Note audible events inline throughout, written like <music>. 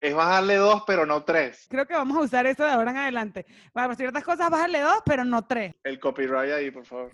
Es bajarle dos, pero no tres. Creo que vamos a usar eso de ahora en adelante. Para ciertas cosas, bajarle dos, pero no tres. El copyright ahí, por favor.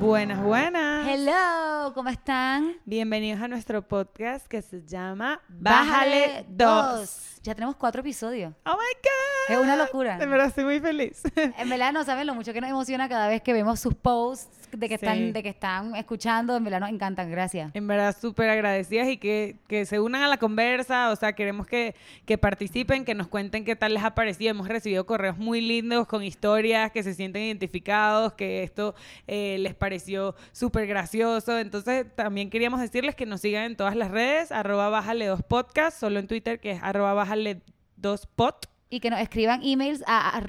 Buenas, buenas. Hello, ¿cómo están? Bienvenidos a nuestro podcast que se llama Bájale dos. Ya tenemos cuatro episodios. Oh my God. Es una locura. De verdad, estoy muy feliz. En verdad no saben lo mucho que nos emociona cada vez que vemos sus posts de que Sí. están, de que están escuchando. En verdad nos encantan. Gracias. En verdad, súper agradecidas y que, que se unan a la conversa. O sea, queremos que, que participen, que nos cuenten qué tal les ha parecido. Hemos recibido correos muy lindos con historias que se sienten identificados, que esto eh, les pareció súper gracioso. Entonces, también queríamos decirles que nos sigan en todas las redes, arroba bájale dos podcast, solo en Twitter que es arroba bájale dos pod. Y que nos escriban emails a, a,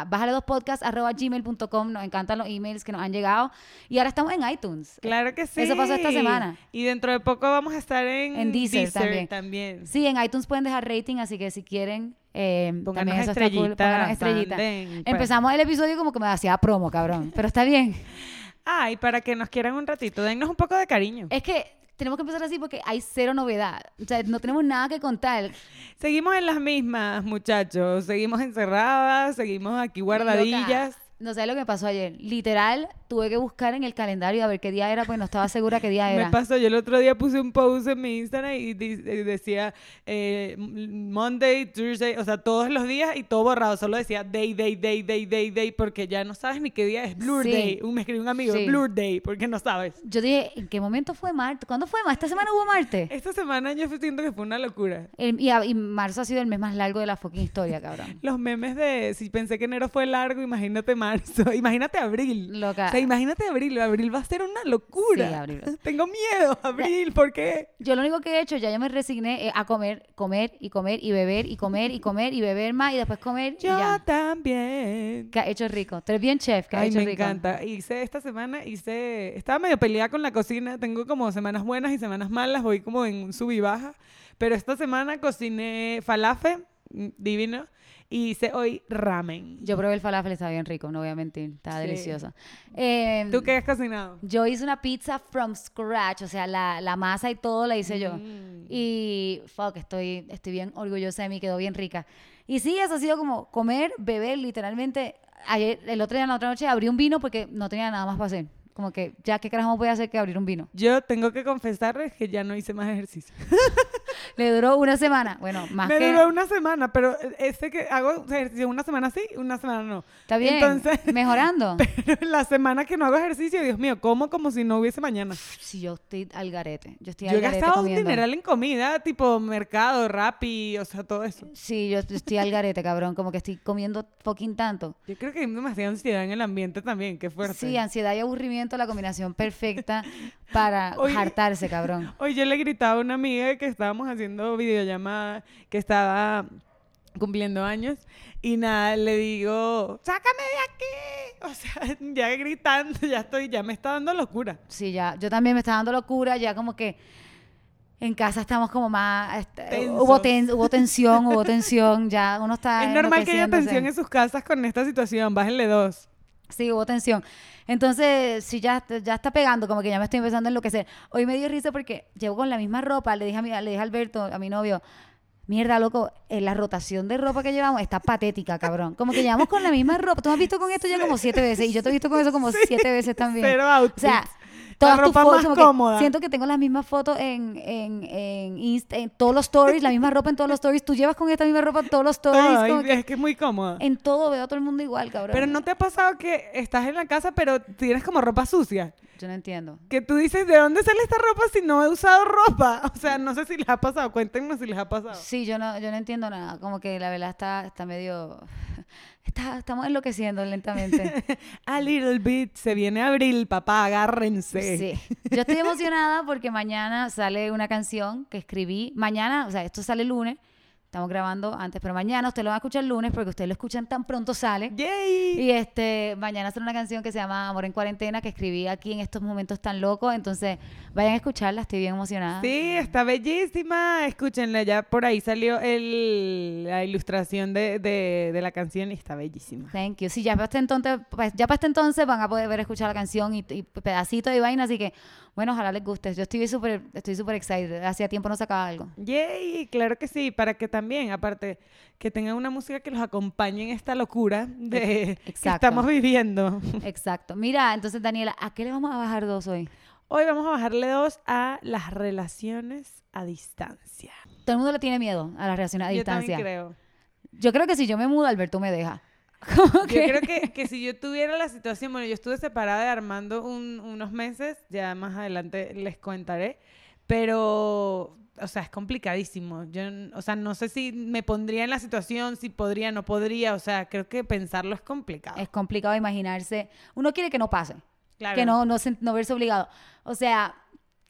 a bájale dos podcast arroba gmail.com. Nos encantan los emails que nos han llegado. Y ahora estamos en iTunes. Claro que sí. Eso pasó esta semana. Y dentro de poco vamos a estar en, En Deezer también. también. Sí, en iTunes pueden dejar rating, así que si quieren, eh, también eso está cool. pues. Empezamos el episodio como que me hacía promo, cabrón. Pero está bien. Ah, y para que nos quieran un ratito, dennos un poco de cariño. Es que tenemos que empezar así porque hay cero novedad. O sea, no tenemos nada que contar. Seguimos en las mismas, muchachos. Seguimos encerradas, seguimos aquí guardadillas. No sé lo que me pasó ayer. Literal, tuve que buscar en el calendario a ver qué día era, pues no estaba segura qué día <laughs> Me era. pasó, yo el otro día puse un post en mi Instagram y, decía eh, Monday, Tuesday, o sea, todos los días y todo borrado. Solo decía day, day, day, day, day, day, porque ya no sabes ni qué día es Blur Sí. Day. Un, me escribió un amigo, Sí. Blur Day, porque no sabes. Yo dije, ¿en qué momento fue Marte? ¿Cuándo fue Marte? ¿Esta semana hubo Marte? Esta semana yo siento que fue una locura. El- y, a- y marzo ha sido el mes más largo de la fucking historia, cabrón. Los memes de si pensé que enero fue largo, imagínate marzo, <laughs> imagínate abril. Loca. O sea, imagínate abril, abril va a ser una locura. Sí, abril. <laughs> Tengo miedo, abril, ¿por qué? Yo lo único que he hecho, ya yo me resigné eh, a comer, comer y comer y beber y comer y comer y beber más y después comer y Yo ya. también. Que ha hecho rico. Tú eres bien chef, que ha Ay, hecho me rico. encanta. Hice esta semana, hice, estaba medio peleada con la cocina, tengo como semanas buenas y semanas malas, voy como en un sub y baja, pero esta semana cociné falafel, mm, divino, y hice hoy ramen. Yo probé el falafel, estaba bien rico, no voy a mentir, estaba Sí. delicioso. Eh, ¿Tú qué has cocinado? Yo hice una pizza from scratch, o sea, la, la masa y todo la hice yo. Mm. Y, fuck, estoy, estoy bien orgullosa de mí, quedó bien rica. Y sí, eso ha sido como comer, beber, literalmente. Ayer, el otro día, la otra noche, abrí un vino porque no tenía nada más para hacer. Como que, ya, ¿qué carajo voy a hacer que abrir un vino? Yo tengo que confesarles que ya no hice más ejercicio. <laughs> Le duró una semana. Bueno, más Me que... duró una semana, pero ese que hago ejercicio una semana sí, una semana no. Está bien, Entonces, <laughs> mejorando. pero la semana que no hago ejercicio, Dios mío, como como si no hubiese mañana. Sí, yo estoy al garete. Yo estoy Yo al he garete gastado un comiendo. dineral en comida, tipo mercado, Rappi, o sea, todo eso. Sí, yo estoy al garete, cabrón. Como que estoy comiendo fucking tanto. Yo creo que hay demasiada ansiedad en el ambiente también, qué fuerte. Sí, ansiedad y aburrimiento, la combinación perfecta <laughs> para <laughs> Oye. hartarse, cabrón. Hoy yo le gritaba a una amiga que estábamos haciendo videollamada, que estaba cumpliendo años, y nada, le digo, sácame de aquí. <laughs> O sea, <laughs> ya gritando, ya estoy, ya me está dando locura. Sí, ya. Yo también me está dando locura, ya como que en casa estamos como más... este, Tensos. hubo, ten- hubo tensión, hubo tensión, ya uno está... es normal que haya tensión en sus casas con esta situación, bájenle dos. Sí, hubo tensión. Entonces, sí, ya, ya está pegando, como que ya me estoy empezando a enloquecer. Hoy me dio risa porque llevo con la misma ropa, le dije a, mi, le dije a Alberto, a mi novio, mierda, loco, eh, la rotación de ropa que llevamos está patética, cabrón. Como que llevamos con la misma ropa. Tú me has visto con esto ya como siete veces y yo te he visto con eso como <laughs> siete veces también. Cero O sea, todas tus ropa fotos, más cómoda. Siento que tengo las mismas fotos en, en, en, Insta- en todos los stories, la misma ropa en todos los stories. Tú llevas con esta misma ropa en todos los stories. Ay, como que es que es muy cómoda. en todo veo a todo el mundo igual, cabrón. Pero ¿no te ha pasado que estás en la casa pero tienes como ropa sucia? Yo no entiendo. Que tú dices, ¿de dónde sale esta ropa si no he usado ropa? <laughs> O sea, no sé si les ha pasado. Cuéntenos si les ha pasado. Sí, yo no, yo no entiendo nada. Como que la verdad está, está medio... Está, estamos enloqueciendo lentamente. <laughs> A little bit. Se viene abril, papá, agárrense. Sí. Yo estoy emocionada porque mañana sale una canción que escribí. Mañana, o sea, esto sale el lunes, Estamos grabando antes, pero mañana usted lo va a escuchar el lunes porque ustedes lo escuchan tan pronto sale. ¡Yay! Y este, mañana sale una canción que se llama Amor en Cuarentena que escribí aquí en estos momentos tan locos. Entonces, vayan a escucharla, estoy bien emocionada. Sí, está bellísima. Escúchenla, ya por ahí salió el, la ilustración de, de- de la canción y está bellísima. Thank you. Sí, ya para este entonces, pues, ya para este entonces van a poder ver escuchar la canción y, y pedacitos de vaina, así que bueno, ojalá les guste. Yo estoy súper, estoy súper excited. Hacía tiempo no sacaba algo. Yay, claro que sí, para que también, aparte, que tengan una música que los acompañe en esta locura de que estamos viviendo. Exacto. Mira, entonces Daniela, ¿a qué le vamos a bajar dos hoy? Hoy vamos a bajarle dos a las relaciones a distancia. Todo el mundo le tiene miedo a las relaciones a Yo distancia. también creo. Yo creo que si yo me mudo, Alberto me deja. Yo que- creo que, que si yo tuviera la situación, bueno, yo estuve separada de Armando un- unos meses, ya más adelante les contaré, pero, o sea, es complicadísimo. Yo, o sea, no sé si me pondría en la situación, si podría, no podría, o sea, creo que pensarlo es complicado. es complicado imaginarse. Uno quiere que no pase, Claro. que no, no, se- no verse obligado. O sea,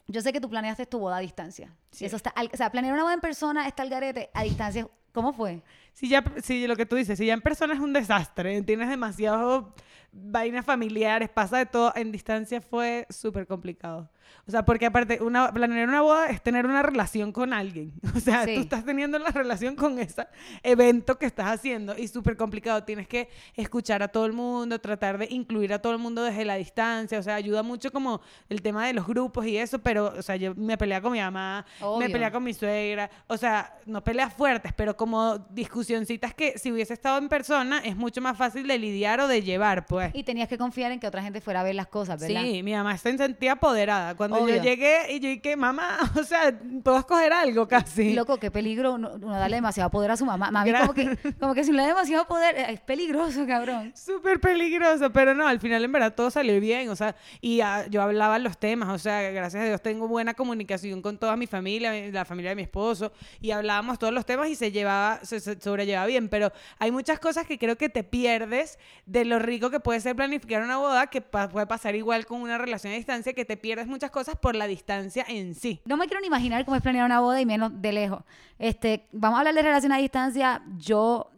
yo sé que tú planeaste tu boda a distancia. Sí. Eso está, al- o sea, planear una boda en persona está al garete, a distancia. ¿Cómo fue? Si ya, si lo que tú dices, si ya en persona es un desastre, tienes demasiado vainas familiares, pasa de todo, en distancia fue súper complicado. O sea, porque aparte, una, planear una boda es tener una relación con alguien. <laughs> O sea, Sí. tú estás teniendo la relación con ese evento que estás haciendo y súper complicado. Tienes que escuchar a todo el mundo, tratar de incluir a todo el mundo desde la distancia. O sea, ayuda mucho como el tema de los grupos y eso, pero, o sea, yo me peleaba con mi mamá, me peleaba con mi suegra. O sea, no peleas fuertes, pero como discusioncitas que si hubiese estado en persona es mucho más fácil de lidiar o de llevar, pues. Y tenías que confiar en que otra gente fuera a ver las cosas, ¿verdad? Sí, mi mamá se sentía apoderada. Cuando Obvio. yo llegué y yo dije, mamá, <laughs> o sea, puedo escoger algo casi. Loco, qué peligro uno, uno darle demasiado poder a su mamá. Mami, como que, <laughs> como que si le da demasiado poder, es peligroso, cabrón. Súper peligroso, pero no, al final en verdad todo salió bien, o sea, y yo hablaba los temas, o sea, gracias a Dios tengo buena comunicación con toda mi familia, mi- la familia de mi esposo, y hablábamos todos los temas y se llevaba, se, se sobrellevaba bien, pero hay muchas cosas que creo que te pierdes de lo rico que puede ser planificar una boda, que puede pasar igual con una relación a distancia, que te pierdes muchas cosas por la distancia en sí. No me quiero ni imaginar cómo es planear una boda y menos de lejos. Este, vamos a hablar de relación a distancia. Yo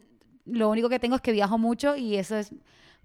lo único que tengo es que viajo mucho y eso es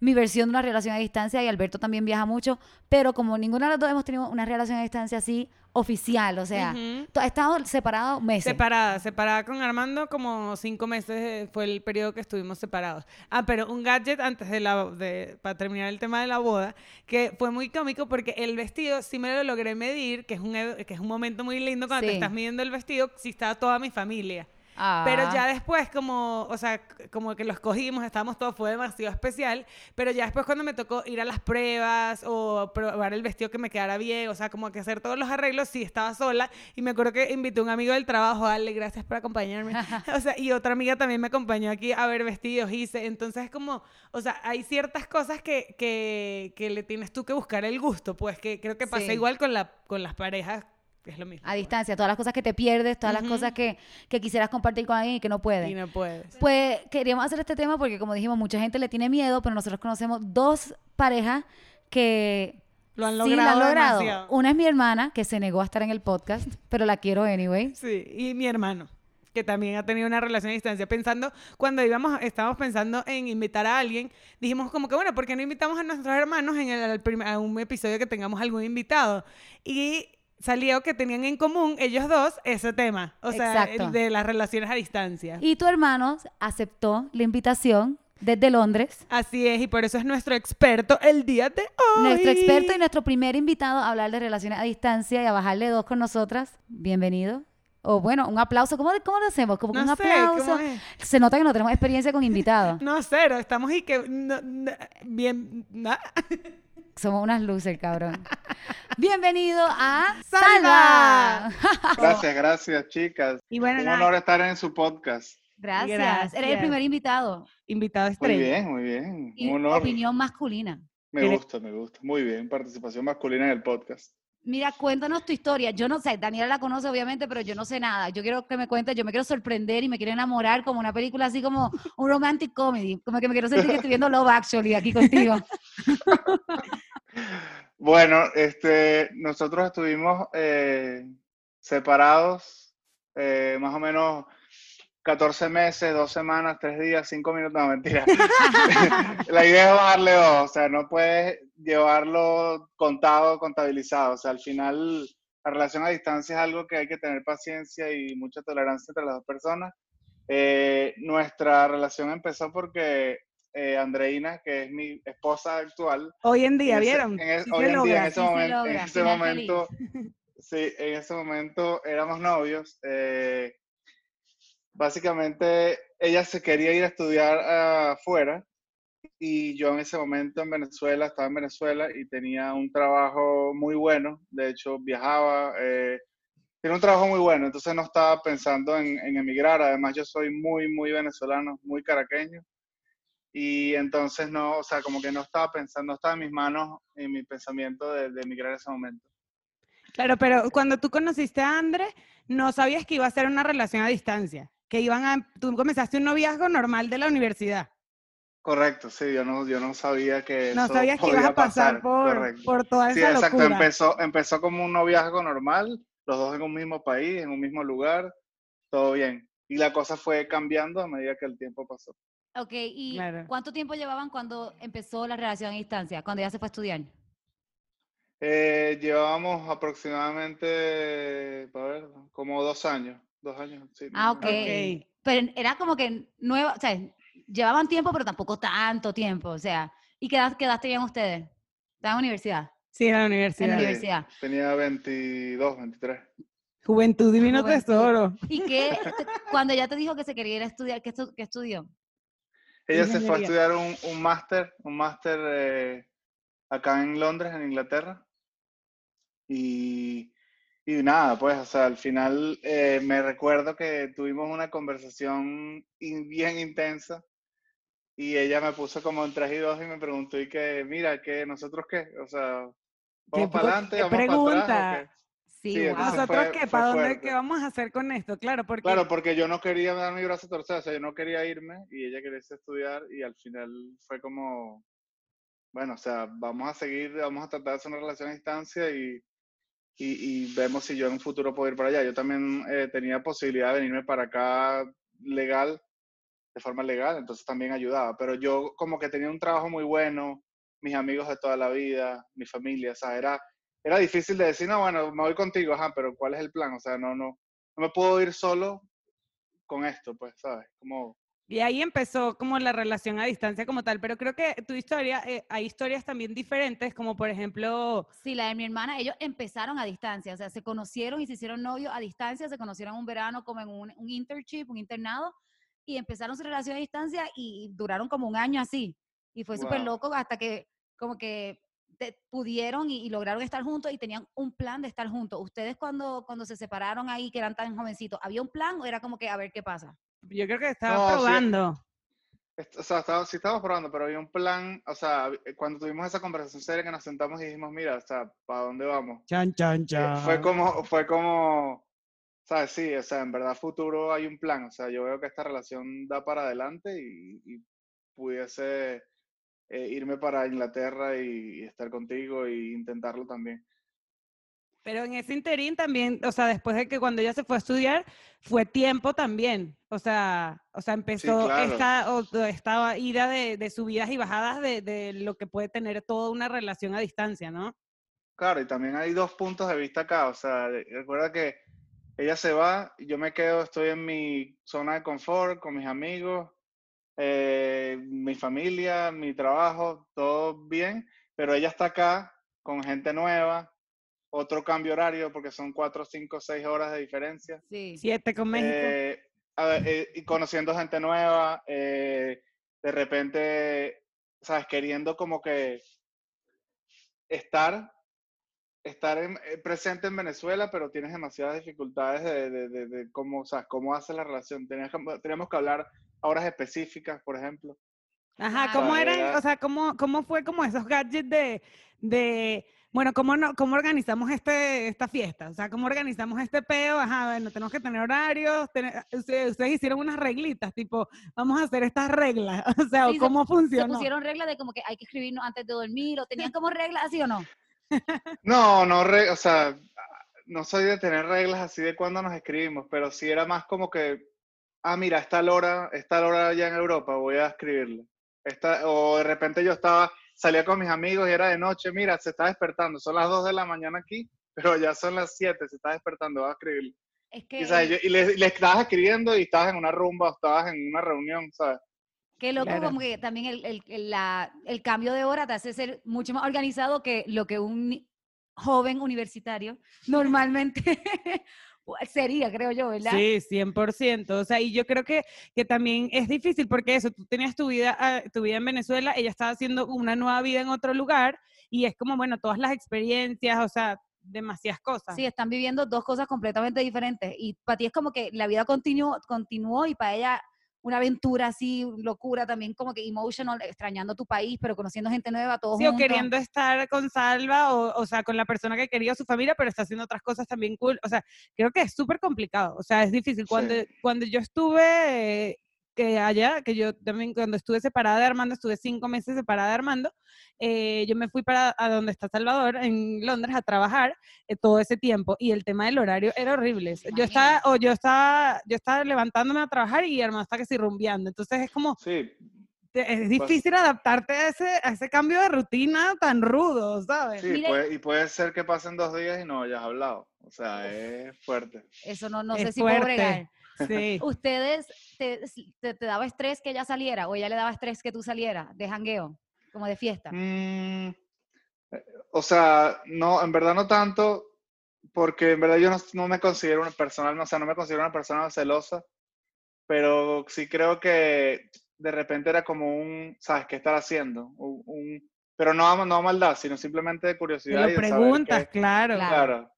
mi versión de una relación a distancia y Alberto también viaja mucho, pero como ninguno de los dos hemos tenido una relación a distancia así oficial, o sea, to- ha estado separado meses. Separada, separada con Armando como cinco meses eh, fue el periodo que estuvimos separados. Ah, pero un gadget antes de la, de, para terminar el tema de la boda, que fue muy cómico porque el vestido sí me lo logré medir, que es un, que es un momento muy lindo cuando te Sí. estás midiendo el vestido, si estaba toda mi familia. Ah. Pero ya después, como, o sea, como que lo escogimos, estábamos todos, fue demasiado especial. Pero ya después, cuando me tocó ir a las pruebas o probar el vestido que me quedara bien, o sea, como que hacer todos los arreglos, sí estaba sola. Y me acuerdo que invité a un amigo del trabajo, Ale, gracias por acompañarme. <laughs> o sea, y otra amiga también me acompañó aquí a ver vestidos, hice. Entonces, como, o sea, hay ciertas cosas que, que, que le tienes tú que buscar el gusto, pues que creo que pasa Sí. igual con, la, con las parejas, es lo mismo. a distancia, todas las cosas que te pierdes, todas las Ujú. cosas que, que quisieras compartir con alguien y que no puedes. Y no puedes. Pues queríamos hacer este tema porque, como dijimos, mucha gente le tiene miedo, pero nosotros conocemos dos parejas que Lo han sí logrado. la han logrado. demasiado. Una es mi hermana, que se negó a estar en el podcast, pero la quiero anyway. Sí, y mi hermano, que también ha tenido una relación a distancia. Pensando, cuando íbamos, estábamos pensando en invitar a alguien, dijimos como que, bueno, ¿por qué no invitamos a nuestros hermanos en el, prim- a un episodio que tengamos algún invitado? Y salió que tenían en común ellos dos ese tema, o sea, Exacto. el de las relaciones a distancia. Y tu hermano aceptó la invitación desde Londres. Así es, y por eso es nuestro experto el día de hoy. Nuestro experto y nuestro primer invitado a hablar de relaciones a distancia y a bajarle dos con nosotras. Bienvenido. O bueno, un aplauso. ¿Cómo, cómo lo hacemos? Como No un sé, aplauso. ¿cómo es? Se nota que no tenemos experiencia con invitados. <laughs> No, cero, estamos y que... no- no- bien... <laughs> Somos unas luces, cabrón. <laughs> Bienvenido a Salva. Gracias, gracias, chicas. Y bueno, Un honor estar en su podcast. Gracias. Gracias. Eres el primer invitado. invitado Muy estrella. bien, muy bien. Y Un honor. opinión masculina. Me gusta, me gusta. Muy bien. Participación masculina en el podcast. Mira, cuéntanos tu historia. Yo no sé, Daniela la conoce obviamente, pero yo no sé nada. Yo quiero que me cuentes, yo me quiero sorprender y me quiero enamorar como una película así como un romantic comedy. Como que me quiero sentir que estoy viendo Love Actually aquí contigo. <laughs> Bueno, este, nosotros estuvimos eh, separados eh, más o menos 14 meses, dos semanas, tres días, cinco minutos, no, mentira. <laughs> la idea es bajarle dos, o sea, no puedes llevarlo contado, contabilizado, o sea, al final la relación a distancia es algo que hay que tener paciencia y mucha tolerancia entre las dos personas. Eh, nuestra relación empezó porque eh, Andreina, que es mi esposa actual. Hoy en día, en ese- ¿vieron? en es- Sí hoy en día, en ese, sí momento, en ese momento, <laughs> sí, en ese momento éramos novios. eh, básicamente, ella se quería ir a estudiar afuera y yo en ese momento en Venezuela, estaba en Venezuela y tenía un trabajo muy bueno. De hecho, viajaba, eh, tenía un trabajo muy bueno, entonces no estaba pensando en, emigrar. Además, yo soy muy, muy venezolano, muy caraqueño. Y entonces no, o sea, como que no estaba pensando, no estaba en mis manos, en mi pensamiento de, de emigrar en ese momento. Claro, pero cuando tú conociste a André, no sabías que iba a ser una relación a distancia, que iban a, tú comenzaste un noviazgo normal de la universidad. Correcto, sí, yo no, yo no sabía que No eso sabías que ibas a pasar pasar, por, por toda Sí, esa exacto, locura. empezó, empezó como un noviazgo normal, los dos en un mismo país, en un mismo lugar, todo bien. Y la cosa fue cambiando a medida que el tiempo pasó. Ok, ¿y Claro. cuánto tiempo llevaban cuando empezó la relación a distancia? Cuando ya se fue a estudiar. Eh, llevábamos aproximadamente, a ver, como dos años, dos años, sí. Ah, más o ok. Pero era como que nueva, o sea, llevaban tiempo, pero tampoco tanto tiempo, o sea. ¿Y qué edad, qué edad tenían ustedes? ¿Estaban en universidad? Sí, en la En la universidad. Sí, universidad. Tenía 22, 23. Juventud divino Juventud. tesoro. ¿Y qué, cuando ya te dijo que se quería ir a estudiar, qué, estu- qué estudió? Ella se fue a estudiar un, un máster, un máster eh, acá en Londres, en Inglaterra. Y, y nada, pues, o sea, al final eh, me recuerdo que tuvimos una conversación in- bien intensa y ella me puso como en tres y dos y me preguntó, y que, mira, que nosotros qué, o sea, ¿Qué vamos para adelante, vamos para atrás? Sí, Sí, wow. entonces ¿Nosotros fue- qué? ¿Para dónde? fuerte. ¿Qué vamos a hacer con esto? Claro, porque Claro, porque yo no quería dar mi brazo a torcer, o sea, yo no quería irme y ella quería estudiar y al final fue como, bueno, o sea, vamos a seguir, vamos a tratar de hacer una relación a distancia y, y, vemos si yo en un futuro puedo ir para allá. Yo también eh, tenía posibilidad de venirme para acá legal, de forma legal, entonces también ayudaba, pero yo como que tenía un trabajo muy bueno, mis amigos de toda la vida, mi familia, o sea, era, era difícil de decir, no, bueno, me voy contigo, ajá, pero ¿cuál es el plan? O sea, no, no, no me puedo ir solo con esto, pues, ¿sabes? Como, Y ahí empezó como la relación a distancia como tal, pero creo que tu historia, eh, hay historias también diferentes, como por ejemplo, Sí, la de mi hermana, ellos empezaron a distancia, o sea, se conocieron y se hicieron novios a distancia, se conocieron un verano como en un, un internship, un internado, y empezaron su relación a distancia y duraron como un año así. Y fue súper Wow. loco hasta que como que te- pudieron y, y lograron estar juntos y tenían un plan de estar juntos. ¿Ustedes cuando, cuando se separaron ahí, que eran tan jovencitos, había un plan o era como que a ver qué pasa? Yo creo que estaba No, probando. o sea, estaba, sí estábamos probando, pero había un plan, o sea, eh, cuando tuvimos esa conversación seria que nos sentamos y dijimos, mira, o sea, ¿para dónde vamos? Chan, chan, Eh, fue como, fue como, ¿sabes? Sí, o sea, en verdad futuro hay un plan, o sea, yo veo que esta relación da para adelante y, y pudiese eh, irme para Inglaterra y, y estar contigo e intentarlo también. Pero en ese interín también, o sea, después de que cuando ella se fue a estudiar, fue tiempo también. O sea, o sea empezó claro. esta, o- esta ida de, de subidas y bajadas de, de lo que puede tener toda una relación a distancia, ¿no? Claro, y también hay dos puntos de vista acá. O sea, recuerda que ella se va, yo me quedo, estoy en mi zona de confort con mis amigos, eh, mi familia, mi trabajo, todo bien, pero ella está acá con gente nueva, otro cambio horario porque son cuatro, cinco, seis horas de diferencia. Sí. Siete con México. Eh, a ver, eh, y conociendo gente nueva, eh, de repente, ¿sabes? Queriendo como que estar, estar en- eh, presente en Venezuela, pero tienes demasiadas dificultades de, de, de- de cómo, o sea, cómo hace la relación. Tenías que- teníamos que hablar a horas específicas, por ejemplo. Ajá. ¿cómo eran, era- o sea, cómo, cómo fue como esos gadgets de, de bueno, ¿cómo, no, cómo organizamos este, esta fiesta? O sea, ¿cómo organizamos este peo? Ajá, bueno, tenemos que tener horarios, tener- ustedes, ustedes hicieron unas reglitas, tipo, vamos a hacer estas reglas, <laughs> o sea, Sí, se- ¿cómo Se funcionó? pusieron reglas de como que hay que escribirnos antes de dormir o tenían como reglas así o no. <laughs> No, no, re- o sea, no soy de tener reglas así de cuándo nos escribimos, pero sí era más como que ah, mira, está hora, está hora ya en Europa, voy a escribirle. Esta, o de repente yo estaba, salía con mis amigos y era de noche, mira, se está despertando, son las 2 de la mañana aquí, pero ya son las 7, se está despertando, voy a escribirle. Es Y, que, ¿sabes? Yo- y le, le estabas escribiendo y estabas en una rumba o estabas en una reunión, ¿sabes? qué loco Claro. como que también el, el- el- la- el cambio de hora te hace ser mucho más organizado que lo que un joven universitario normalmente <laughs> sería, creo yo, ¿verdad? Sí, 100%. O sea, y yo creo que, que también es difícil porque eso, tú tenías tu vida, ah, tu vida en Venezuela, ella estaba haciendo una nueva vida en otro lugar y es como, bueno, todas las experiencias, o sea, demasiadas cosas. Sí, están viviendo dos cosas completamente diferentes. Y para ti es como que la vida continuó, continuó y para ella una aventura así, locura también, como que emotional, extrañando tu país, pero conociendo gente nueva, todos Sí, o queriendo estar con Salva, o, o sea, con la persona que quería su familia, pero está haciendo otras cosas también cool. O sea, creo que es súper complicado. O sea, es difícil. Cuando, Sí. cuando yo estuve que allá, que yo también cuando estuve separada de Armando, estuve cinco meses separada de Armando, eh, yo me fui para a donde está Salvador, en Londres, a trabajar eh, todo ese tiempo. Y el tema del horario era horrible. Yo estaba, o yo estaba, yo estaba levantándome a trabajar y Armando está que si rumbeando. Entonces es como, Sí, te- es difícil adaptarte a ese, a ese cambio de rutina tan rudo, ¿sabes? sí puede- y puede ser que pasen dos días y no hayas hablado. O sea, es fuerte. Eso no, no Es sé si puedo bregar. Sí. ¿Ustedes te, te- te daba estrés que ella saliera o ella le daba estrés que tú salieras de jangueo, como de fiesta? Mm, eh, o sea, no, en verdad no tanto, porque en verdad yo no, no me considero una persona, o sea, no me considero una persona celosa, pero sí creo que de repente era como un, ¿sabes qué estar haciendo? Un, un- pero no, no maldad, sino simplemente de Te curiosidad. lo y de saber preguntas, qué- claro. Claro. Claro,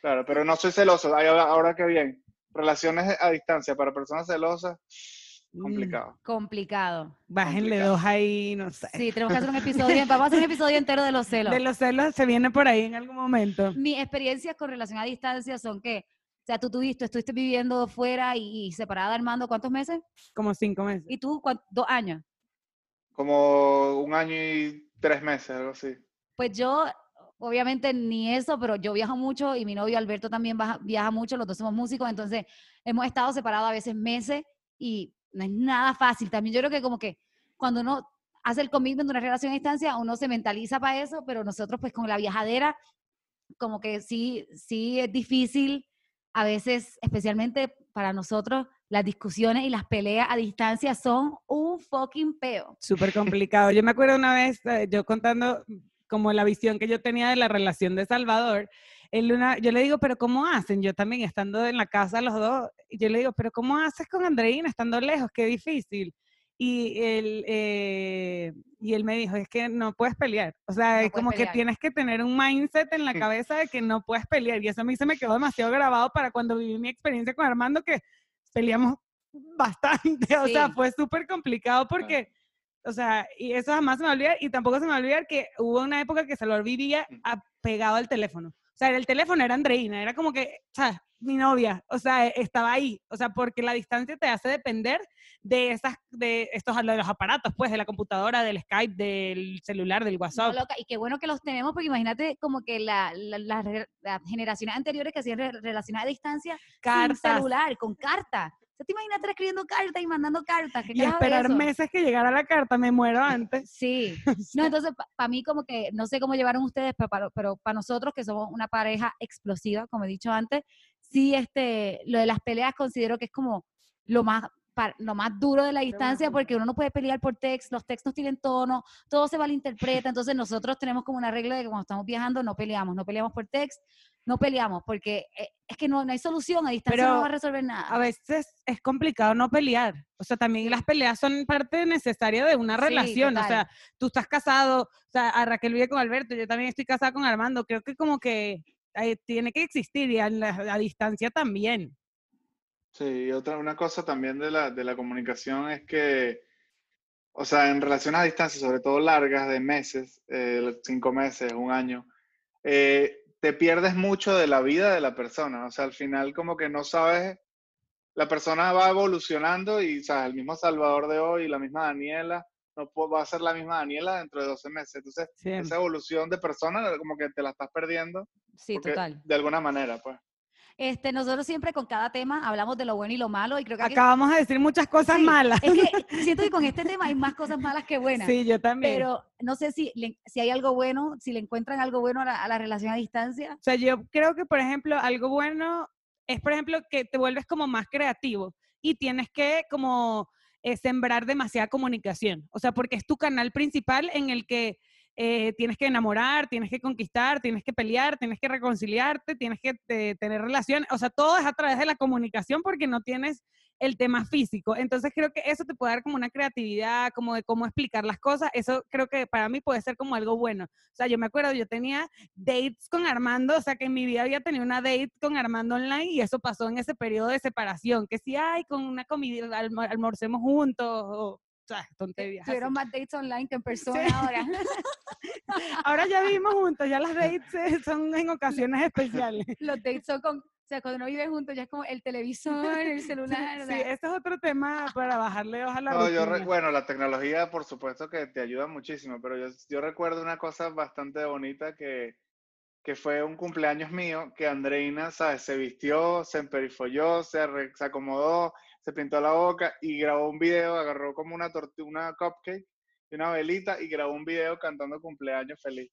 claro, pero no soy celoso. Ahora que bien, relaciones a distancia para personas celosas, Mm, complicado. Complicado. Bájenle complicado. dos ahí, no sé. Sí, tenemos que hacer un episodio, <laughs> vamos a hacer un episodio entero de los celos. De los celos se viene por ahí en algún momento. Mis experiencias con relación a distancia son que, o sea, tú tuviste, estuviste viviendo fuera y, y separada Armando, ¿cuántos meses? Como cinco meses. ¿Y tú, dos años? Como un año y tres meses, algo así. Pues yo, obviamente ni eso, pero yo viajo mucho y mi novio Alberto también baja- viaja mucho, los dos somos músicos, entonces hemos estado separados a veces meses y no es nada fácil. También yo creo que como que cuando uno hace el commitment de una relación a distancia, uno se mentaliza para eso, pero nosotros pues con la viajadera, como que sí, sí es difícil a veces, especialmente para nosotros, las discusiones y las peleas a distancia son un fucking peo. Súper complicado. Yo me acuerdo una vez, eh, yo contando como la visión que yo tenía de la relación de Salvador, él una, yo le digo, pero ¿cómo hacen? Yo también estando en la casa los dos, yo le digo, pero ¿cómo haces con Andreina estando lejos? Qué difícil. Y él, eh, y él me dijo, es que no puedes pelear. O sea, No es como pelear. que tienes que tener un mindset en la cabeza de que no puedes pelear. Y eso a mí se me quedó demasiado grabado para cuando viví mi experiencia con Armando, que peleamos bastante. <laughs> O sea, Sí. fue súper complicado porque, o sea, y eso jamás se me va a olvidar. Y tampoco se me va a olvidar que hubo una época que Salvador vivía Mm. apegado al teléfono. O sea, el teléfono era Andreina, era como que, o sea, mi novia, o sea, estaba ahí. O sea, porque la distancia te hace depender de esas, de estos, de los aparatos, pues, de la computadora, del Skype, del celular, del No, WhatsApp. loca, y qué bueno que los tenemos, porque imagínate como que la- la- la las generaciones anteriores que hacían re- relaciones a distancia sin Cartas. celular, con carta. Te imaginas estar escribiendo cartas y mandando cartas. ¿Qué Y esperar eso? meses que llegara la carta, me muero antes. Sí. <laughs> No, entonces, para mí como que, no sé cómo llevaron ustedes, pero para, pero para nosotros que somos una pareja explosiva, como he dicho antes, sí, este, lo de las peleas considero que es como lo más pa- lo más duro de la distancia porque uno no puede pelear por texto, los textos tienen tono, todo se malinterpreta, entonces nosotros tenemos como una regla de que cuando estamos viajando no peleamos, no peleamos por texto, no peleamos porque eh, es que no, no hay solución, a distancia Pero no va a resolver nada. A veces es complicado no pelear. O sea, también las peleas son parte necesaria de una Sí, relación. O sea, tú estás casado, o sea, a Raquel vive con Alberto, yo también estoy casada con Armando. Creo que como que eh, tiene que existir y a, la- a distancia también. Sí, y otra, una cosa también de la, de la comunicación es que, o sea, en relaciones a distancia, sobre todo largas, de meses, eh, cinco meses, un año, eh, te pierdes mucho de la vida de la persona. O sea, al final como que no sabes, la persona va evolucionando y, sabes, el mismo Salvador de hoy, la misma Daniela, no va a ser la misma Daniela dentro de 12 meses. Entonces, Siempre. esa evolución de persona como que te la estás perdiendo sí, porque- total. de alguna manera, pues. Este, nosotros siempre con cada tema hablamos de lo bueno y lo malo y creo que Acabamos de decir muchas cosas Sí, malas. Es que <laughs> siento que con este tema hay más cosas malas que buenas. Sí, yo también. Pero no sé si, le- si hay algo bueno, si le encuentran algo bueno a la, a la relación a distancia. O sea, yo creo que, por ejemplo, algo bueno es, por ejemplo, que te vuelves como más creativo y tienes que como eh, sembrar demasiada comunicación. O sea, porque es tu canal principal en el que eh, tienes que enamorar, tienes que conquistar, tienes que pelear, tienes que reconciliarte, tienes que eh, tener relación. O sea, todo es a través de la comunicación porque no tienes el tema físico. Entonces creo que eso te puede dar como una creatividad, como de cómo explicar las cosas. Eso creo que para mí puede ser como algo bueno. O sea, yo me acuerdo, yo tenía dates con Armando, o sea, que en mi vida había tenido una date con Armando online y eso pasó en ese periodo de separación, que si, ay, con una comida, alm- almorcemos juntos, o sea, tonterías. así. Tuvieron más dates online que en persona Sí. <laughs> ahora. Ahora ya vivimos juntos, ya las dates eh, son en <laughs> ocasiones especiales. Los dates son con, o sea, cuando uno vive juntos ya es como el televisor, el <laughs> celular. Sí, sea, ese es otro tema para bajarle hoja a la No, yo re- bueno, la tecnología por supuesto que te ayuda muchísimo, pero yo, yo recuerdo una cosa bastante bonita que, que fue un cumpleaños mío, que Andreina, ¿sabes? Se vistió, se emperifolló, se, arre- se acomodó, se pintó la boca y grabó un video, agarró como una torta, una cupcake y una velita y grabó un video cantando cumpleaños feliz.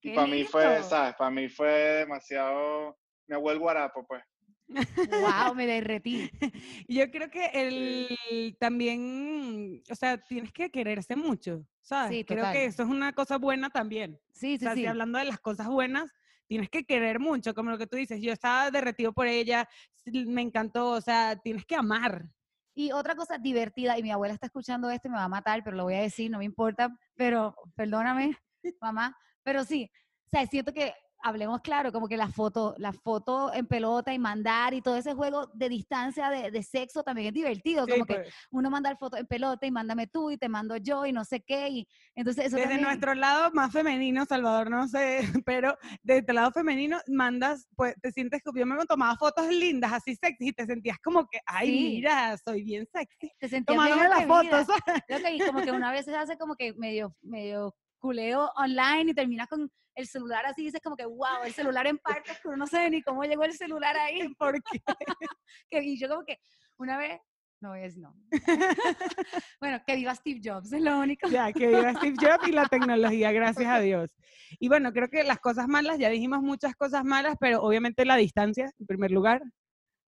Y ¡Qué para mí fue! ¿sabes? Para mí fue demasiado, me abuelo guarapo, pues. wow, me <laughs> derretí. <laughs> Yo creo que el también, o sea, tienes que quererse mucho, ¿sabes? Sí, creo total. que eso es una cosa buena también. Sí, O sí, sea, sí. si hablando de las cosas buenas, tienes que querer mucho, como lo que tú dices. Yo estaba derretido por ella, me encantó, o sea, tienes que amar. Y otra cosa divertida, y mi abuela está escuchando esto y me va a matar, pero lo voy a decir, no me importa, pero perdóname, <laughs> mamá, pero sí, o sea, siento que hablemos claro, como que la foto, la foto en pelota y mandar y todo ese juego de distancia de, de sexo también es divertido, Sí, como que pues, uno mandar foto en pelota y mándame tú y te mando yo y no sé qué, y entonces eso desde también- nuestro lado más femenino, Salvador, no sé, <laughs> pero desde tu lado femenino mandas, pues te sientes como yo me tomaba fotos lindas, así sexy, y te sentías como que, ay, Sí. mira, soy bien sexy. te sentías Tomándome las fotos. <laughs> Que y como que una vez se hace como que medio, medio culeo online y terminas con el celular así dices como que wow, el celular en partes, pero no sé ni cómo llegó el celular ahí. <laughs> Porque <laughs> Que, y yo como que una vez, no decir no. <laughs> bueno, que viva Steve Jobs, es lo único. Ya, que viva Steve Jobs y la tecnología, gracias a Dios. Y bueno, creo que las cosas malas, ya dijimos muchas cosas malas, pero obviamente la distancia, en primer lugar,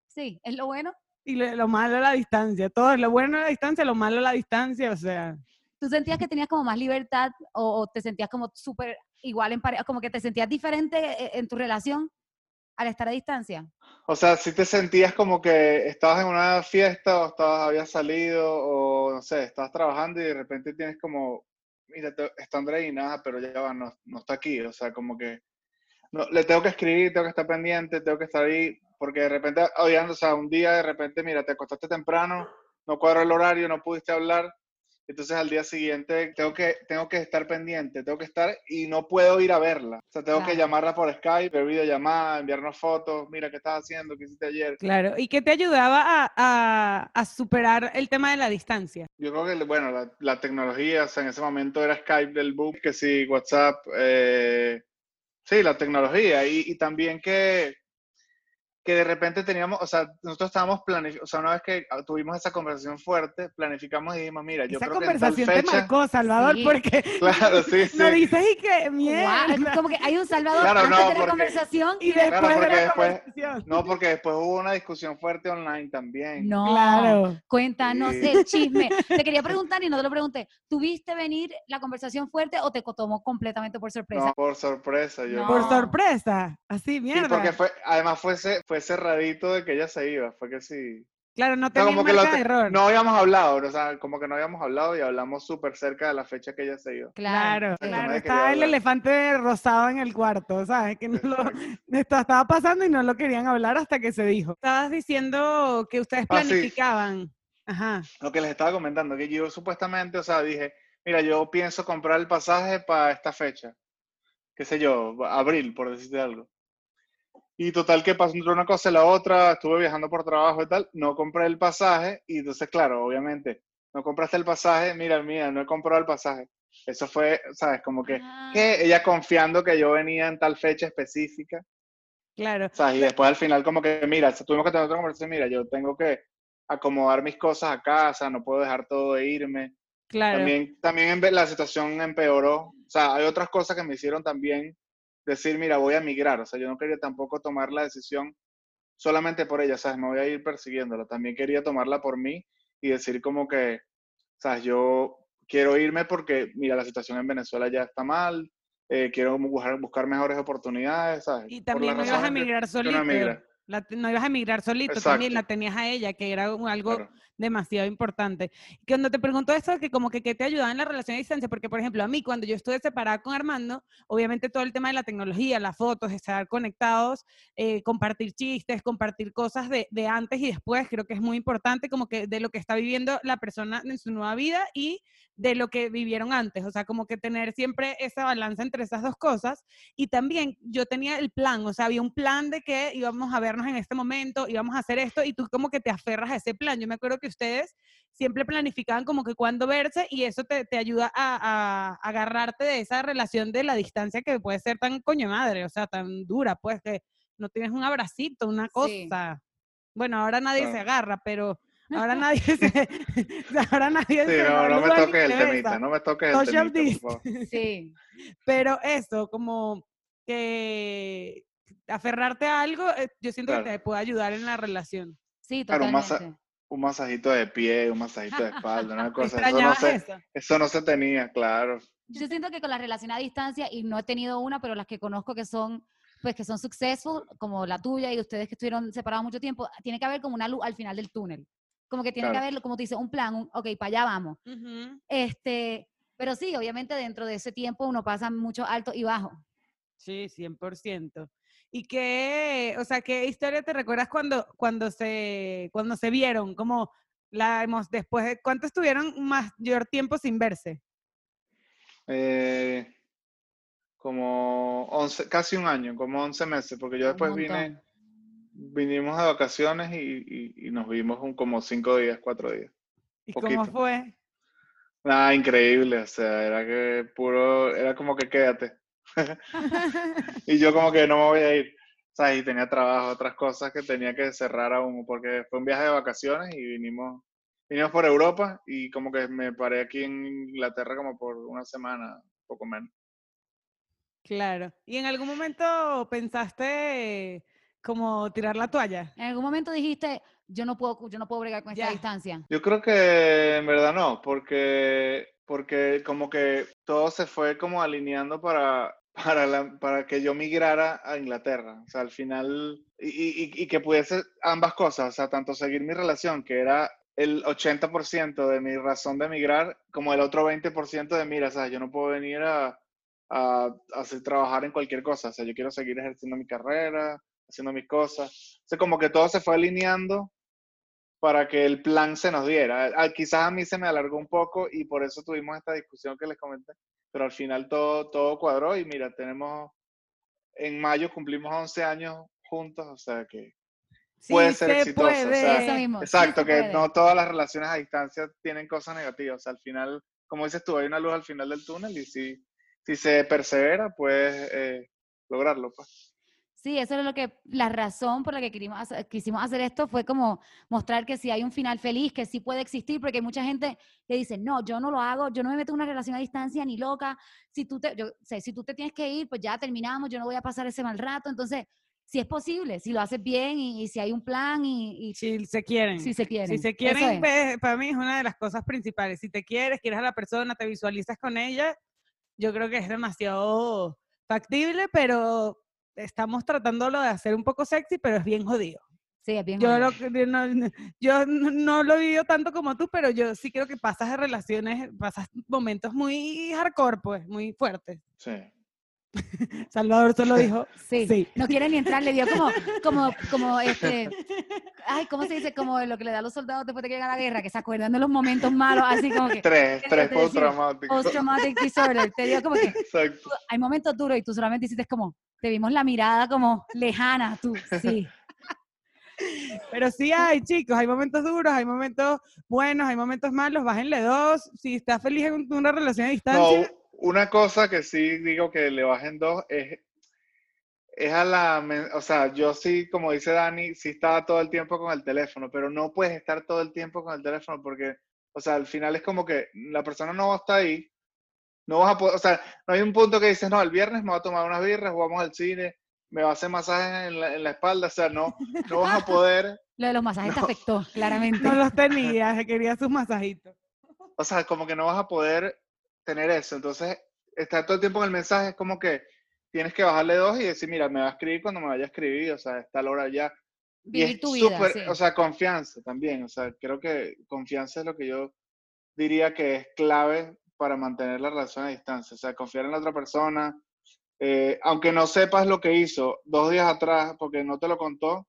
Sí, es lo bueno. y lo, lo malo la distancia. Todo, lo bueno la distancia, lo malo la distancia, o sea, ¿Tú sentías que tenías como más libertad o, o te sentías como súper igual en pareja, como que te sentías diferente eh, en tu relación al estar a distancia? O sea, si te sentías como que estabas en una fiesta o estabas, habías salido o no sé, estabas trabajando y de repente tienes como, mira, está Andreina, pero ya va, no, no está aquí. O sea, como que no, le tengo que escribir, tengo que estar pendiente, tengo que estar ahí, porque de repente, oye, o sea, un día de repente, mira, te acostaste temprano, no cuadro el horario, no pudiste hablar. Entonces al día siguiente tengo que, tengo que estar pendiente, tengo que estar y no puedo ir a verla. O sea, tengo que llamarla por Skype, ver videollamada, enviarnos fotos, mira qué estás haciendo, qué hiciste ayer. claro. ¿Y qué te ayudaba a, a- a superar el tema de la distancia? Yo creo que, bueno, la, la tecnología, o sea, en ese momento era Skype del boom, que sí, WhatsApp, eh, sí, la tecnología. Y, y también que, que de repente teníamos, o sea, nosotros estábamos planificando, o sea, una vez que tuvimos esa conversación fuerte, planificamos y dijimos, mira, yo Esa creo que tal conversación te marcó, Salvador, Sí. porque <laughs> claro, sí, <laughs> sí. dices y que mierda. es como que hay un salvador Claro, antes no, de la porque- conversación Y después. después porque de la después- conversación. No, porque después hubo una discusión fuerte online también. No, Claro. cuéntanos Sí. el <laughs> chisme. Te quería preguntar y no te lo pregunté. ¿Tuviste venir la conversación fuerte o te tomó completamente por sorpresa? No, por sorpresa. Yo, No. Por sorpresa, así, Sí, mierda. porque fue, además fue, fue cerradito de que ella se iba, fue que sí. Claro, no O sea, tenía como que lo marca te- de error. no habíamos hablado, o sea, como que no habíamos hablado y hablamos súper cerca de la fecha que ella se iba. Claro, claro. Estaba el elefante rosado en el cuarto, ¿sabes? Que no lo, <laughs> estaba pasando y no lo querían hablar hasta que se dijo. Estabas diciendo que ustedes Ah, sí. planificaban. Ajá. Lo que les estaba comentando, que yo supuestamente, o sea, dije, mira, yo pienso comprar el pasaje para esta fecha, qué sé yo, abril, por decirte algo. Y total que pasó entre una cosa y la otra, estuve viajando por trabajo y tal, no compré el pasaje y entonces, claro, obviamente, no compraste el pasaje, mira, mira, no he comprado el pasaje. Eso fue, ¿sabes? Como que, Ah, que ella confiando que yo venía en tal fecha específica Claro. O sea, y después al final como que, mira, tuvimos que tener otra conversación, mira, yo tengo que acomodar mis cosas a casa, no puedo dejar todo e irme. Claro. También, también la situación empeoró. O sea, hay otras cosas que me hicieron también decir, mira, voy a migrar. O sea, yo no quería tampoco tomar la decisión solamente por ella, ¿sabes? Me voy a ir persiguiéndola. También quería tomarla por mí y decir como que, ¿sabes? Yo quiero irme porque, mira, la situación en Venezuela ya está mal, eh, quiero buscar, buscar mejores oportunidades, ¿sabes? Y también no ibas a uno solito. La- no ibas a emigrar solito también, la tenías a ella, que era un- algo Claro. Demasiado importante. Cuando te pregunto esto, que como que qué te ayudaba en la relación a distancia, porque por ejemplo a mí cuando yo estuve separada con Armando, obviamente todo el tema de la tecnología, las fotos, estar conectados, eh, compartir chistes, compartir cosas de, de antes y después, creo que es muy importante como que de lo que está viviendo la persona en su nueva vida y de lo que vivieron antes, o sea, como que tener siempre esa balanza entre esas dos cosas. Y también yo tenía el plan, o sea, había un plan de que íbamos a vernos en este momento, íbamos a hacer esto, y tú como que te aferras a ese plan. Yo me acuerdo que ustedes siempre planificaban como que cuándo verse y eso te, te ayuda a, a agarrarte de esa relación de la distancia que puede ser tan coño madre, o sea, tan dura, pues que no tienes un abracito, una Sí. cosa. Bueno, ahora nadie se Claro. agarra, pero ahora <laughs> nadie se, <laughs> ahora nadie Sí, se no, no me toques el temita, no me toques el Social temita, dist- por favor. Sí. <laughs> Pero eso, como que aferrarte a algo, eh, yo siento que Claro. te puede ayudar en la relación. Sí, Claro, totalmente. masa- Un masajito de pie, un masajito de <laughs> espalda, una cosa. Eso no, ¿Extrañabas se, eso? eso no se tenía, claro. Yo siento que con la relación a distancia, y no he tenido una, pero las que conozco que son, pues que son successful, como la tuya y ustedes que estuvieron separados mucho tiempo, tiene que haber como una luz al final del túnel. Como que tiene que haber, como te dice, un plan, un, ok, para allá vamos. Este, pero sí, obviamente dentro de ese tiempo uno pasa mucho alto y bajo. Sí, 100%. ¿Y qué, o sea, qué historia te recuerdas cuando, cuando, se, cuando se vieron? Como la hemos, después de, ¿cuánto estuvieron mayor tiempo sin verse? Eh, como 11, casi un año, como 11 meses, porque yo después vine, vinimos de vacaciones y, y- y nos vimos un, como 5 días, 4 días. ¿Y cómo fue? Nada, increíble, o sea, era que puro, era como que quédate. <laughs> Y yo como que no me voy a ir. O sea, y tenía trabajo, otras cosas que tenía que cerrar aún, porque fue un viaje de vacaciones y vinimos, vinimos por Europa y como que me paré aquí en Inglaterra como por una semana, poco menos. Claro. ¿Y en algún momento pensaste como tirar la toalla? En algún momento dijiste, yo no puedo, yo no puedo bregar con esta Ya. distancia. Yo creo que en verdad no, porque, porque como que todo se fue como alineando para, para, para que yo migrara a Inglaterra. O sea, al final, y, y- y que pudiese ambas cosas, o sea, tanto seguir mi relación, que era el 80% de mi razón de emigrar, como el otro 20% de, mira, o sea, yo no puedo venir a, a, a hacer trabajar en cualquier cosa, o sea, yo quiero seguir ejerciendo mi carrera, haciendo mis cosas. O sea, como que todo se fue alineando para que el plan se nos diera. Ah, Quizás a mí se me alargó un poco y por eso tuvimos esta discusión que les comenté, pero al final todo, todo cuadró y mira, tenemos, en mayo cumplimos 11 años juntos, o sea que puede ser se exitoso. o puede. sea, Eso mismo. sí exacto, que puede. no todas las relaciones a distancia tienen cosas negativas. O sea, al final, como dices tú, hay una luz al final del túnel y si, si se persevera, puedes eh, lograrlo. Pues. Sí, eso es lo que, la razón por la que quisimos hacer, quisimos hacer esto fue como mostrar que si hay un final feliz, que sí puede existir, porque hay mucha gente que dice, no, yo no lo hago, yo no me meto en una relación a distancia ni loca, si tú te, yo sé, si tú te tienes que ir, pues ya terminamos, yo no voy a pasar ese mal rato, entonces, si es posible, si lo haces bien y, y si hay un plan y, y Si se quieren. si se quieren. Si se quieren, es. pues, para mí es una de las cosas principales. Si te quieres, quieres a la persona, te visualizas con ella, yo creo que es demasiado factible, pero estamos tratándolo de hacer un poco sexy, pero es bien jodido. Sí, es bien Yo, jodido. lo, no, yo no no lo he vivido tanto como tú, pero yo sí creo que pasas de relaciones, pasas momentos muy hardcore, pues, muy fuertes. Sí. <laughs> Salvador solo dijo, Sí. sí. No quiere ni entrar, le dio como, <laughs> como, como este, ay, ¿cómo se dice? Como lo que le da a los soldados después de que llegan a la guerra, que se acuerdan de los momentos malos, así como que Tres, ¿Qué tres post-traumáticos. post-traumatic disorder. Te dio como que Exacto. hay momentos duros y tú solamente hiciste como, te vimos la mirada como lejana, tú, sí. <laughs> Pero sí hay, chicos, hay momentos duros, hay momentos buenos, hay momentos malos, bájenle dos. Si estás feliz en una relación a No, distancia, una cosa que sí digo que le bajen dos es es a la, o sea, yo sí, como dice Dani, sí estaba todo el tiempo con el teléfono, pero no puedes estar todo el tiempo con el teléfono porque, o sea, al final es como que la persona no está ahí, no vas a poder, o sea, no hay un punto que dices, no, el viernes me voy a tomar unas birras, vamos al cine, me va a hacer masajes en la, en la espalda, o sea, no, no vas a poder, <laughs> Lo de los masajes te afectó, claramente. No los tenía, quería sus masajitos. o sea, como que no vas a poder tener eso, entonces, estar todo el tiempo en el mensaje es como que tienes que bajarle dos y decir, mira, me va a escribir cuando me vaya a escribir, o sea, está la hora ya. Y Vivir es tu vida, súper- sí. o sea, confianza también, o sea, creo que confianza es lo que yo diría que es clave para mantener la relación a distancia, o sea, confiar en la otra persona, eh, aunque no sepas lo que hizo dos días atrás porque no te lo contó,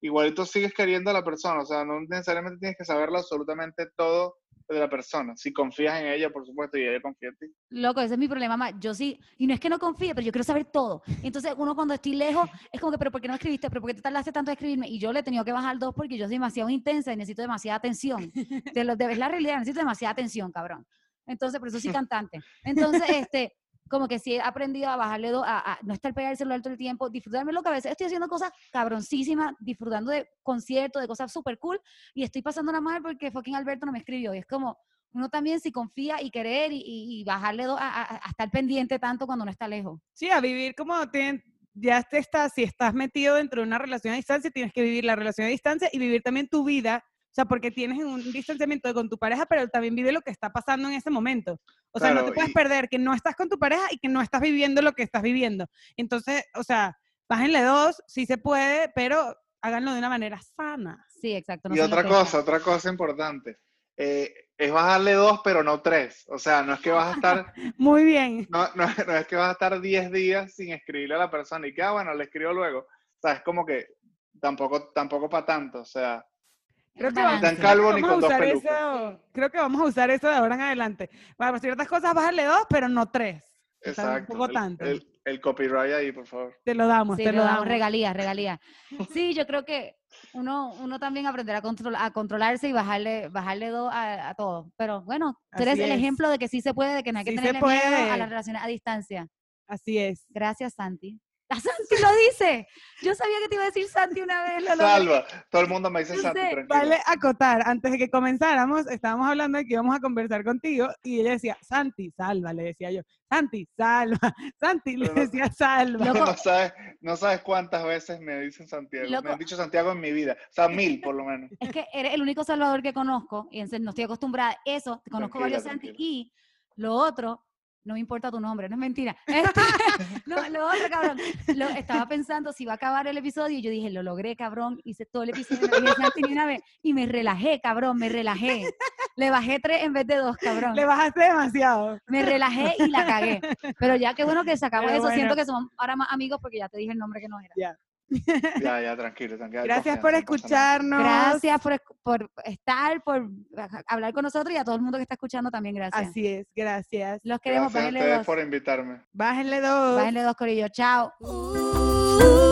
igualito sigues queriendo a la persona, o sea, no necesariamente tienes que saberlo absolutamente todo de la persona, si confías en ella, por supuesto, y ella confía en ti. Loco, ese es mi problema más. Yo sí, y no es que no confíe, pero yo quiero saber todo. Entonces, uno cuando estoy lejos, es como que, pero ¿por qué no escribiste? ¿Pero por qué te tardaste tanto en escribirme? Y yo le he tenido que bajar dos porque yo soy demasiado intensa y necesito demasiada atención. <laughs> De lo, de, es la realidad, necesito demasiada atención, cabrón. Entonces, por eso soy <laughs> cantante. Entonces, este, como que sí he aprendido a bajarle dos, a, no estar pegado al celular el tiempo, disfrutarme lo que a veces estoy haciendo cosas cabroncísimas, disfrutando de conciertos, de cosas súper cool, y estoy pasándola mal porque fucking Alberto no me escribió. Y es como, uno también si confía y querer y, bajarle dos a, a- estar pendiente tanto cuando uno está lejos. Sí, a vivir como te- ya te estás, si estás metido dentro de una relación a distancia, tienes que vivir la relación a distancia y vivir también tu vida. O sea, porque tienes un distanciamiento con tu pareja, pero también vive lo que está pasando en ese momento. O sea, no te puedes y- perder que no estás con tu pareja y que no estás viviendo lo que estás viviendo. Entonces, o sea, bájenle dos, sí se puede, pero háganlo de una manera sana. Sí, exacto. no y otra cosa, otra cosa importante, eh, es bajarle dos, pero no tres, o sea, no es que vas a estar... <laughs> Muy bien. No, no, <laughs> no es que vas a estar 10 días sin escribirle a la persona y que, ah, bueno, le escribo luego. O sea, es como que tampoco, tampoco para tanto. O sea, Creo que ni vamos a usar eso, creo que vamos a usar eso de ahora en adelante. Para ciertas cosas, bájale dos, pero no tres. Exacto. Un poco el, tanto. el- el copyright ahí, por favor. te lo damos, Sí, te le lo damos regalías, regalías. Sí, yo creo que uno, uno también aprenderá a, control- a controlarse y bajarle, bajarle dos a, a todo. Pero bueno, tú eres Así el es. ejemplo de que sí se puede, de que no hay que Sí se tenerle miedo a puede. las relaciones a distancia. Así es. Gracias, Santi. ¡Ah, <laughs> Santi lo dice! Yo sabía que te iba a decir Santi una vez. Lo. Salva. Todo el mundo me dice Santi, tranquilo. Vale acotar, antes de que comenzáramos, estábamos hablando de que íbamos a conversar contigo y ella decía, Santi, salva, le decía yo. Santi, salva. <laughs> Santi, le Pero no- decía, salva. Loco. No sabes, no sabes cuántas veces me dicen Santiago. Me Loco. han dicho Santiago en mi vida. O sea, mil por lo menos. Es que eres el único salvador que conozco y no estoy acostumbrada a eso. Te conozco Tranquila, varios Santi y lo otro, no me importa tu nombre, no es mentira. <laughs> Este, no, lo otro, cabrón, lo, estaba pensando si va a acabar el episodio y yo dije, lo logré, cabrón, hice todo el episodio, ni una vez y me relajé, cabrón, me relajé. Le bajé tres en vez de dos, cabrón. Le bajaste demasiado. Me relajé y la cagué. Pero ya qué bueno que sacamos Pero eso. Siento que somos ahora más amigos porque ya te dije el nombre que no era. Ya. Ya, <laughs> ya, tranquilo, tranquilo. Gracias por escucharnos. Gracias por, por estar, por hablar con nosotros y a todo el mundo que está escuchando también, gracias. Así es, gracias. Los queremos, Gracias a ustedes dos. por invitarme. Bájenle dos. Bájenle dos corillos. Chao. Ooh.